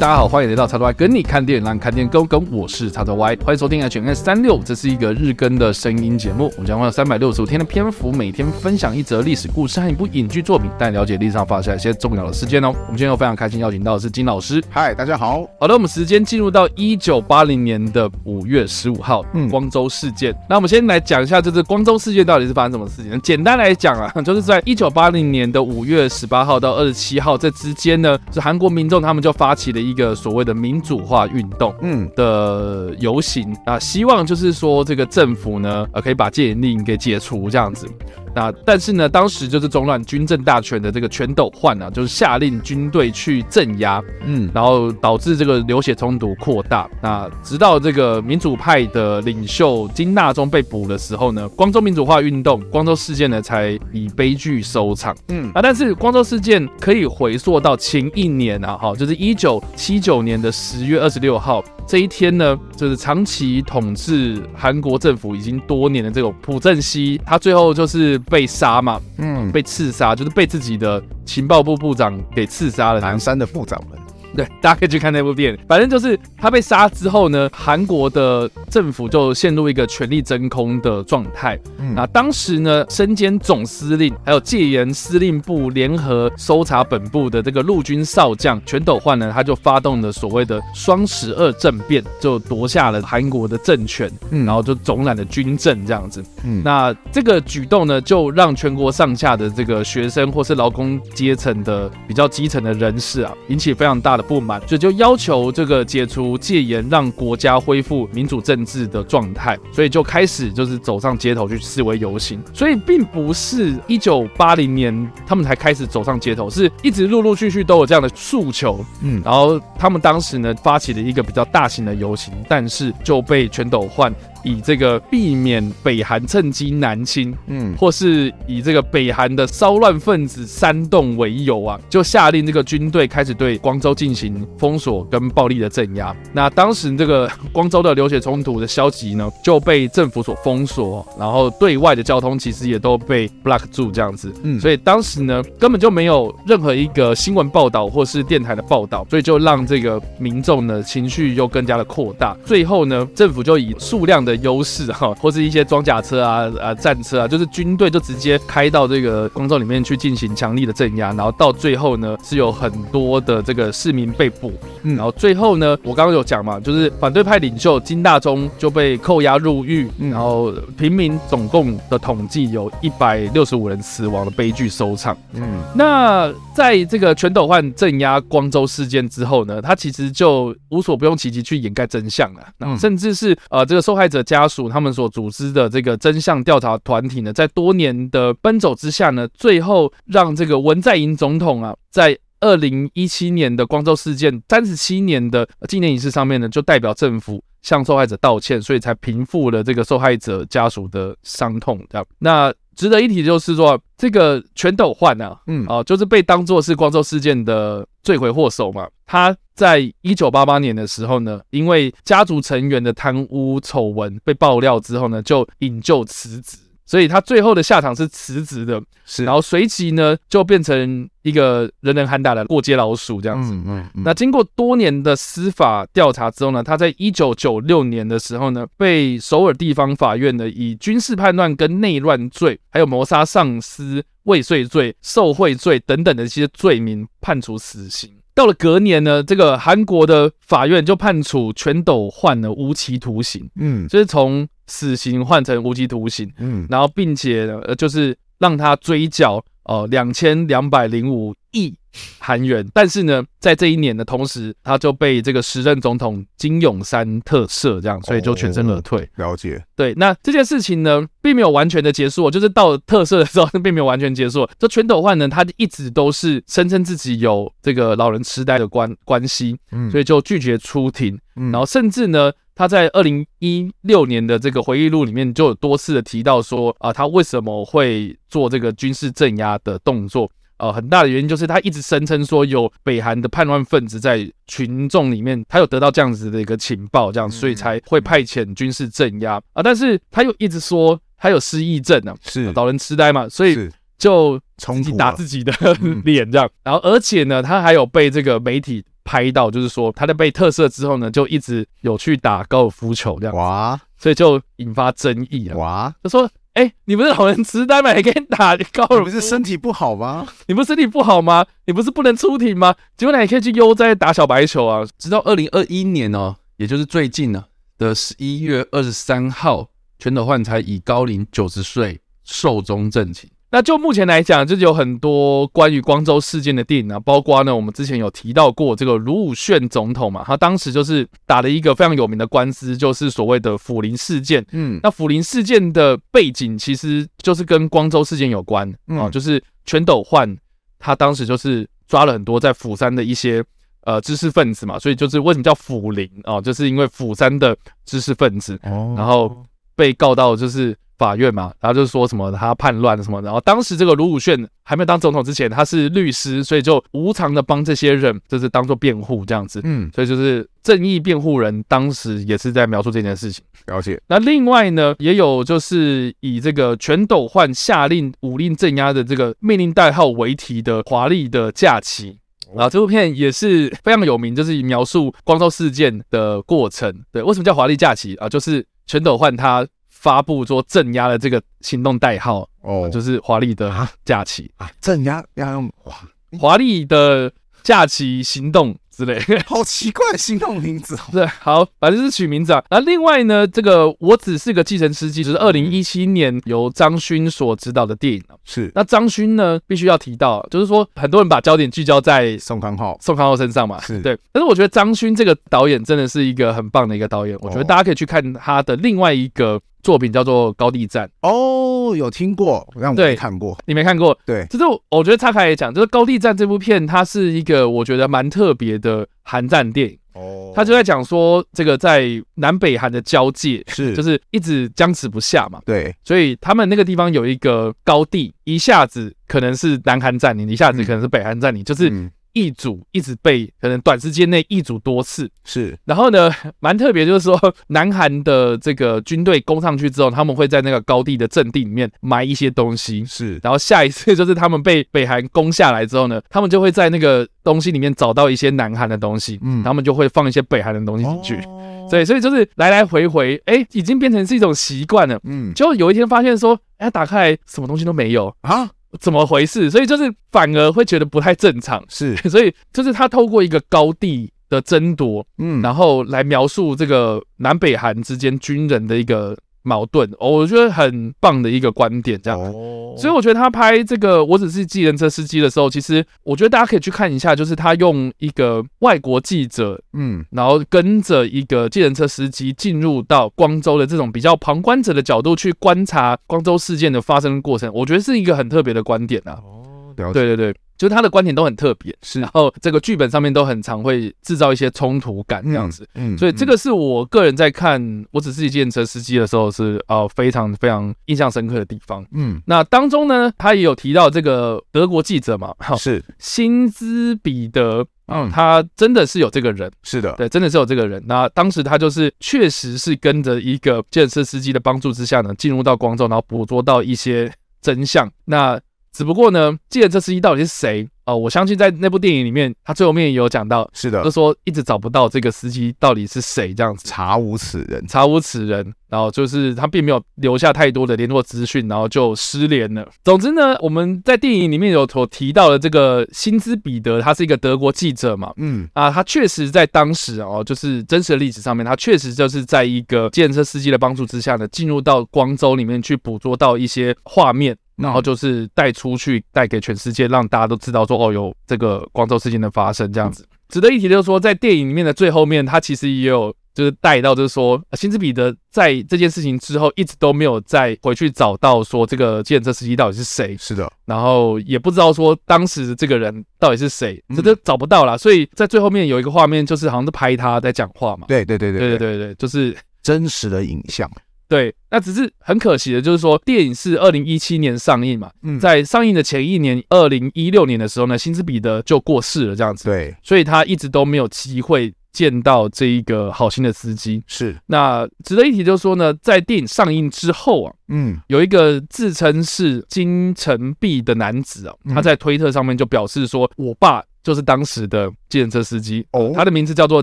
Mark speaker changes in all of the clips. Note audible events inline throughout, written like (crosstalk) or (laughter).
Speaker 1: 大家好，欢迎来到叉叉 Y 跟你看电影，让看电影更跟。我是叉叉 Y，欢迎收听 HNS 三六，这是一个日更的声音节目。我们将会有三百六十五天的篇幅，每天分享一则历史故事和一部影剧作品，带你了解历史上发生一些重要的事件哦。我们今天又非常开心邀请到的是金老师。
Speaker 2: 嗨，大家好。
Speaker 1: 好的，我们时间进入到一九八零年的五月十五号，嗯，光州事件。那我们先来讲一下，这次光州事件到底是发生什么事情？简单来讲啊，(laughs) 就是在一九八零年的五月十八号到二十七号这之间呢，是韩国民众他们就发起了一个所谓的民主化运动，嗯的游行啊，希望就是说这个政府呢，呃，可以把戒严令给解除这样子。那但是呢，当时就是中乱军政大权的这个全斗焕啊，就是下令军队去镇压，嗯，然后导致这个流血冲突扩大。那直到这个民主派的领袖金大中被捕的时候呢，光州民主化运动、光州事件呢才以悲剧收场。嗯啊，但是光州事件可以回溯到前一年啊，哈，就是一九七九年的十月二十六号。这一天呢，就是长期统治韩国政府已经多年的这个朴正熙，他最后就是被杀嘛，嗯，被刺杀，就是被自己的情报部部长给刺杀了，
Speaker 2: 南山的部长们。
Speaker 1: 对，大家可以去看那部电影。反正就是他被杀之后呢，韩国的政府就陷入一个权力真空的状态。嗯，那当时呢，身兼总司令还有戒严司令部联合搜查本部的这个陆军少将全斗焕呢，他就发动了所谓的双十二政变，就夺下了韩国的政权。嗯，然后就总揽了军政这样子。嗯，那这个举动呢，就让全国上下的这个学生或是劳工阶层的比较基层的人士啊，引起非常大的。不满，所以就要求这个解除戒严，让国家恢复民主政治的状态，所以就开始就是走上街头去示威游行。所以并不是一九八零年他们才开始走上街头，是一直陆陆续续都有这样的诉求。嗯，然后他们当时呢发起了一个比较大型的游行，但是就被全斗焕。以这个避免北韩趁机南侵，嗯，或是以这个北韩的骚乱分子煽动为由啊，就下令这个军队开始对光州进行封锁跟暴力的镇压。那当时这个 (laughs) 光州的流血冲突的消息呢，就被政府所封锁，然后对外的交通其实也都被 block 住这样子，嗯，所以当时呢根本就没有任何一个新闻报道或是电台的报道，所以就让这个民众呢情绪又更加的扩大。最后呢，政府就以数量的的优势哈，(laughs) 或是一些装甲车啊啊战车啊，就是军队就直接开到这个光州里面去进行强力的镇压，然后到最后呢是有很多的这个市民被捕，嗯，然后最后呢我刚刚有讲嘛，就是反对派领袖金大中就被扣押入狱，然后平民总共的统计有一百六十五人死亡的悲剧收场，嗯，那在这个全斗焕镇压光州事件之后呢，他其实就无所不用其极去掩盖真相了，嗯，甚至是呃这个受害者。家属他们所组织的这个真相调查团体呢，在多年的奔走之下呢，最后让这个文在寅总统啊，在二零一七年的光州事件三十七年的纪念仪式上面呢，就代表政府向受害者道歉，所以才平复了这个受害者家属的伤痛。这样，那值得一提就是说，这个全斗焕啊，嗯哦，就是被当作是光州事件的罪魁祸首嘛，他。在一九八八年的时候呢，因为家族成员的贪污丑闻被爆料之后呢，就引咎辞职，所以他最后的下场是辞职的，是，然后随即呢就变成一个人人喊打的过街老鼠这样子。嗯嗯嗯。那经过多年的司法调查之后呢，他在一九九六年的时候呢，被首尔地方法院呢以军事叛乱跟内乱罪，还有谋杀上司未遂罪、受贿罪等等的一些罪名判处死刑。到了隔年呢，这个韩国的法院就判处全斗焕呢无期徒刑，嗯，就是从死刑换成无期徒刑，嗯，然后并且呃，就是让他追缴呃两千两百零五亿。韩元，但是呢，在这一年的同时，他就被这个时任总统金永山特赦，这样，所以就全身而退。
Speaker 2: 了解，
Speaker 1: 对，那这件事情呢，并没有完全的结束，就是到特赦的时候，并没有完全结束。这全斗焕呢，他一直都是声称自己有这个老人痴呆的关关系，嗯，所以就拒绝出庭，然后甚至呢，他在二零一六年的这个回忆录里面就有多次的提到说啊，他为什么会做这个军事镇压的动作。呃，很大的原因就是他一直声称说有北韩的叛乱分子在群众里面，他有得到这样子的一个情报，这样，所以才会派遣军事镇压。啊。但是他又一直说他有失忆症啊，是。老人痴呆嘛，所以就自己打自己的 (laughs) 脸这样。然后而且呢，他还有被这个媒体拍到，就是说他在被特赦之后呢，就一直有去打高尔夫球这样
Speaker 2: 哇，
Speaker 1: 所以就引发争议了
Speaker 2: 哇。
Speaker 1: 就说，哎、欸，你不是老人痴呆吗？还可以打高尔夫？
Speaker 2: 不是身体不好吗？
Speaker 1: 你不是身体不好吗？你不是不能出庭吗？结果你还可以去悠哉打小白球啊！直到二零二一年哦，也就是最近呢的十一月二十三号，全斗焕才以高龄九十岁寿终正寝。那就目前来讲，就是有很多关于光州事件的电影啊，包括呢，我们之前有提到过这个卢武铉总统嘛，他当时就是打了一个非常有名的官司，就是所谓的抚林事件。嗯，那抚林事件的背景其实就是跟光州事件有关啊，就是全斗焕他当时就是抓了很多在釜山的一些呃知识分子嘛，所以就是为什么叫抚林啊，就是因为釜山的知识分子，然后被告到就是。法院嘛，然后就是说什么他叛乱什么，然后当时这个卢武铉还没有当总统之前，他是律师，所以就无偿的帮这些人，就是当做辩护这样子，嗯，所以就是正义辩护人，当时也是在描述这件事情。
Speaker 2: 了解。
Speaker 1: 那另外呢，也有就是以这个全斗焕下令武令镇压的这个命令代号为题的华丽的假期，然后这部片也是非常有名，就是以描述光州事件的过程。对，为什么叫华丽假期啊？就是全斗焕他。发布说镇压的这个行动代号哦，就是华丽的假期。
Speaker 2: 啊，镇压要用华，
Speaker 1: 华丽的假期行动。之类，(laughs)
Speaker 2: 好奇怪的心动名字，
Speaker 1: 对，好，反正是取名字啊。那另外呢，这个我只是个计程司机，就是二零一七年由张勋所执导的电影。
Speaker 2: 是，
Speaker 1: 那张勋呢，必须要提到，就是说很多人把焦点聚焦在
Speaker 2: 宋康昊、
Speaker 1: 宋康昊身上嘛，
Speaker 2: 是。
Speaker 1: 对。但是我觉得张勋这个导演真的是一个很棒的一个导演，我觉得大家可以去看他的另外一个作品，叫做《高地战》。
Speaker 2: 哦，有听过，但我没看过。
Speaker 1: 你没看过？
Speaker 2: 对，
Speaker 1: 就是我觉得岔开来讲，就是《高地战》这部片，它是一个我觉得蛮特别的。的韩战电影哦，他就在讲说，这个在南北韩的交界
Speaker 2: 是，
Speaker 1: 就是一直僵持不下嘛。
Speaker 2: 对，
Speaker 1: 所以他们那个地方有一个高地，一下子可能是南韩占领，一下子可能是北韩占领，就是。易主一直被可能短时间内易主多次。
Speaker 2: 是，
Speaker 1: 然后呢，(laughs) 蛮特别，就是说 (laughs) 南韩的这个军队攻上去之后，他们会在那个高地的阵地里面埋一些东西，
Speaker 2: 是，然
Speaker 1: 后下一次就是他们被 (laughs) 北韩攻下来之后呢，他们就会在那个东西里面找到一些南韩的东西，嗯，他们就会放一些北韩的东西进去，哦、对，所以就是来来回回，哎，已经变成是一种习惯了，嗯，就有一天发现说，哎，打开来什么东西都没有。啊。怎么回事？所以就是反而会觉得不太正常，
Speaker 2: 是，(laughs)
Speaker 1: 所以就是他透过一个高地的争夺，嗯，然后来描述这个南北韩之间军人的一个。矛盾，我觉得很棒的一个观点，这样。哦，所以我觉得他拍这个我只是计程车司机的时候，其实我觉得大家可以去看一下，就是他用一个外国记者，嗯，然后跟着一个计程车司机进入到光州的这种比较旁观者的角度去观察光州事件的发生的过程，我觉得是一个很特别的观点啊。哦，对对对。就是他的观点都很特别，是，然后这个剧本上面都很常会制造一些冲突感这样子，嗯，嗯，所以这个是我个人在看我只是一计程车司机的时候是呃非常非常印象深刻的地方，嗯，那当中呢，他也有提到这个德国记者嘛，
Speaker 2: 是。
Speaker 1: 辛兹彼得，嗯，他真的是有这个人，
Speaker 2: 是的，
Speaker 1: 对，真的是有这个人，那当时他就是确实是跟着一个建设司机的帮助之下呢，进入到光州，然后捕捉到一些真相，那。只不过呢，计程车司机到底是谁？哦，我相信在那部电影里面，他最后面也有讲到，
Speaker 2: 是的，
Speaker 1: 就说一直找不到这个司机到底是谁，这样子
Speaker 2: 查无此人，
Speaker 1: 查无此人。然后就是他并没有留下太多的联络资讯，然后就失联了。总之呢，我们在电影里面有所提到的这个辛兹彼得，他是一个德国记者嘛，嗯啊，他确实在当时哦，就是真实的历史上面，他确实就是在一个计程车司机的帮助之下呢，进入到光州里面去捕捉到一些画面。然后就是带出去，带给全世界，让大家都知道说，哦，有这个光州事件的发生这样子。值得一提的就是说，在电影里面的最后面，他其实也有就是带到，就是说，辛斯彼得在这件事情之后，一直都没有再回去找到说这个建设司机到底是谁。
Speaker 2: 是的，
Speaker 1: 然后也不知道说当时这个人到底是谁，这都找不到啦。所以在最后面有一个画面，就是好像是拍他在讲话嘛。
Speaker 2: 对对对对
Speaker 1: 对对对对，就是
Speaker 2: 真实的影像。
Speaker 1: 对，那只是很可惜的，就是说电影是二零一七年上映嘛，嗯，在上映的前一年，二零一六年的时候呢，辛斯彼得就过世了，这样子，
Speaker 2: 对，
Speaker 1: 所以他一直都没有机会见到这一个好心的司机。
Speaker 2: 是，
Speaker 1: 那值得一提就是说呢，在电影上映之后啊，嗯，有一个自称是金城弼的男子啊，他在推特上面就表示说，我爸就是当时的计程车司机哦，他的名字叫做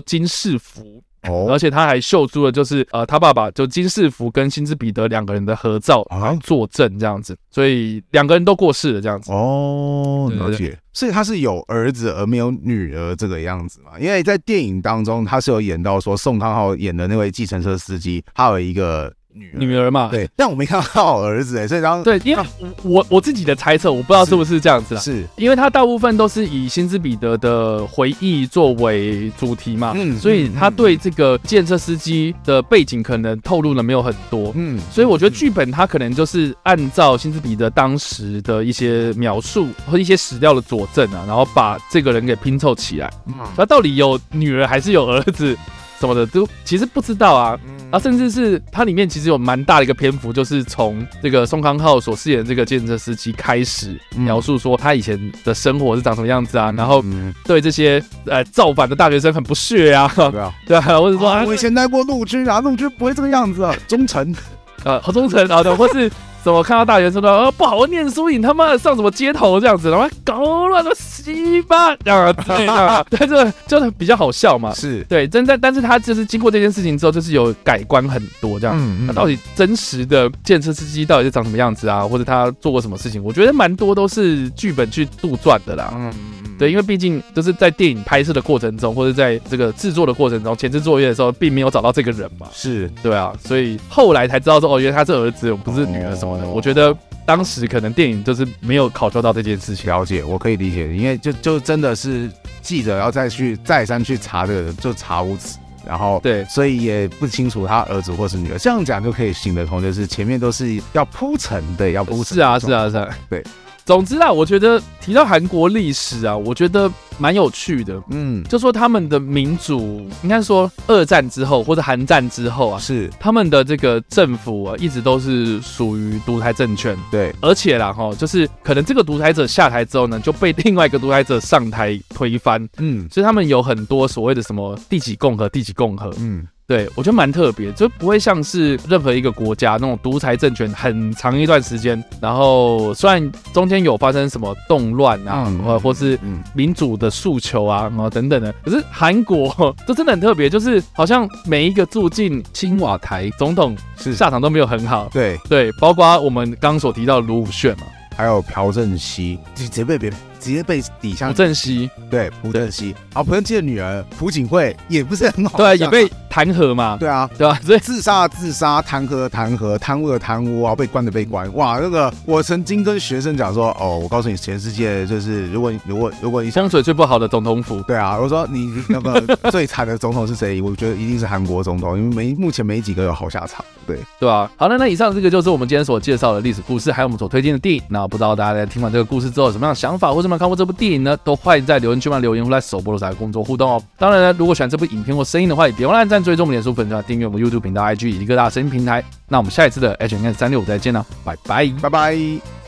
Speaker 1: 金世福。哦，而且他还秀出了就是呃，他爸爸就金世福跟辛兹彼得两个人的合照啊，作证这样子，所以两个人都过世了这样子。
Speaker 2: 哦，了解。所以他是有儿子而没有女儿这个样子嘛？因为在电影当中，他是有演到说宋康昊演的那位计程车司机，他有一个。女儿，
Speaker 1: 女儿嘛，
Speaker 2: 对，但我没看到他儿子哎，所以然
Speaker 1: 后对，因为我我自己的猜测，我不知道是不是这样子啦，
Speaker 2: 是，
Speaker 1: 因为他大部分都是以辛兹彼得的回忆作为主题嘛，嗯，所以他对这个建设司机的背景可能透露的没有很多，嗯，所以我觉得剧本他可能就是按照辛兹彼得当时的一些描述和一些史料的佐证啊，然后把这个人给拼凑起来，嗯，他到底有女儿还是有儿子？什么的都其实不知道啊，啊，甚至是它里面其实有蛮大的一个篇幅，就是从这个宋康昊所饰演的这个计程车司机开始描述说他以前的生活是长什么样子啊，然后对这些呃造反的大学生很不屑啊，对啊，(laughs) 对啊，或者说啊，
Speaker 2: 我以前待过陆军啊，陆军不会这个样子啊，忠诚，
Speaker 1: 呃，好忠诚啊，对，或是。怎么看到大学生说呃不好好念书，你他妈上什么街头这样子，然后搞乱了西吧这样子，对，这个就 (laughs) 比较好笑嘛。
Speaker 2: 是
Speaker 1: 对，真在，但是他就是经过这件事情之后，就是有改观很多这样。嗯，那到底真实的计程车司机到底是长什么样子啊？或者他做过什么事情？我觉得蛮多都是剧本去杜撰的啦。嗯嗯。对，因为毕竟就是在电影拍摄的过程中，或者在这个制作的过程中，前置作业的时候，并没有找到这个人嘛。
Speaker 2: 是
Speaker 1: 对啊，所以后来才知道说，哦，原来他是儿子，不是女儿什么的。我觉得当时可能电影就是没有考究到这件事情。
Speaker 2: 了解，我可以理解，因为就就真的是记者要再去再三去查这个人，就查无此，然后
Speaker 1: 对，
Speaker 2: 所以也不清楚他儿子或是女儿。这样讲就可以行得通，就是前面都是要铺陈的，要铺陈。
Speaker 1: 是啊，是啊，是啊，
Speaker 2: 对。
Speaker 1: 总之啊，我觉得提到韩国历史啊，我觉得蛮有趣的。嗯，就说他们的民主，应该说二战之后或者韩战之后啊，
Speaker 2: 是
Speaker 1: 他们的这个政府啊，一直都是属于独裁政权。
Speaker 2: 对，
Speaker 1: 而且啦哈，就是可能这个独裁者下台之后呢，就被另外一个独裁者上台推翻。嗯，所以他们有很多所谓的什么第几共和、第几共和。嗯。对，我觉得蛮特别，就不会像是任何一个国家那种独裁政权很长一段时间，然后虽然中间有发生什么动乱啊，或、嗯、或是民主的诉求啊，然后等等的，可是韩国这真的很特别，就是好像每一个住进青瓦台总统是下场都没有很好。
Speaker 2: 对
Speaker 1: 对，包括我们刚刚所提到的卢武铉嘛，
Speaker 2: 还有朴正熙，别别别。直接被抵下。
Speaker 1: 朴正熙，
Speaker 2: 对，朴正熙，然后朴正熙的女儿朴槿惠也不是很好，
Speaker 1: 对，也被弹劾嘛，
Speaker 2: 对啊，
Speaker 1: 对啊？所以
Speaker 2: 自杀自杀，弹劾弹劾，贪污的贪污啊，被关的被关，哇，那个我曾经跟学生讲说，哦，我告诉你，全世界就是如果如果如果你
Speaker 1: 香水最不好的总统府，
Speaker 2: 对啊，我说你那个 (laughs) 最惨的总统是谁？我觉得一定是韩国总统，因为没目前没几个有好下场，对
Speaker 1: 对啊，好了，那以上这个就是我们今天所介绍的历史故事，还有我们所推荐的电影。那不知道大家在听完这个故事之后有什么样的想法，或者你们看过这部电影呢？都欢迎在留言区帮留言或在首播的时候工作互动哦。当然呢，如果喜欢这部影片或声音的话，也别忘了按赞、追踪我们脸书粉专、订阅我们 YouTube 频道、IG 以及各大声音平台。那我们下一次的 H N S 三六五再见了，拜拜，
Speaker 2: 拜拜。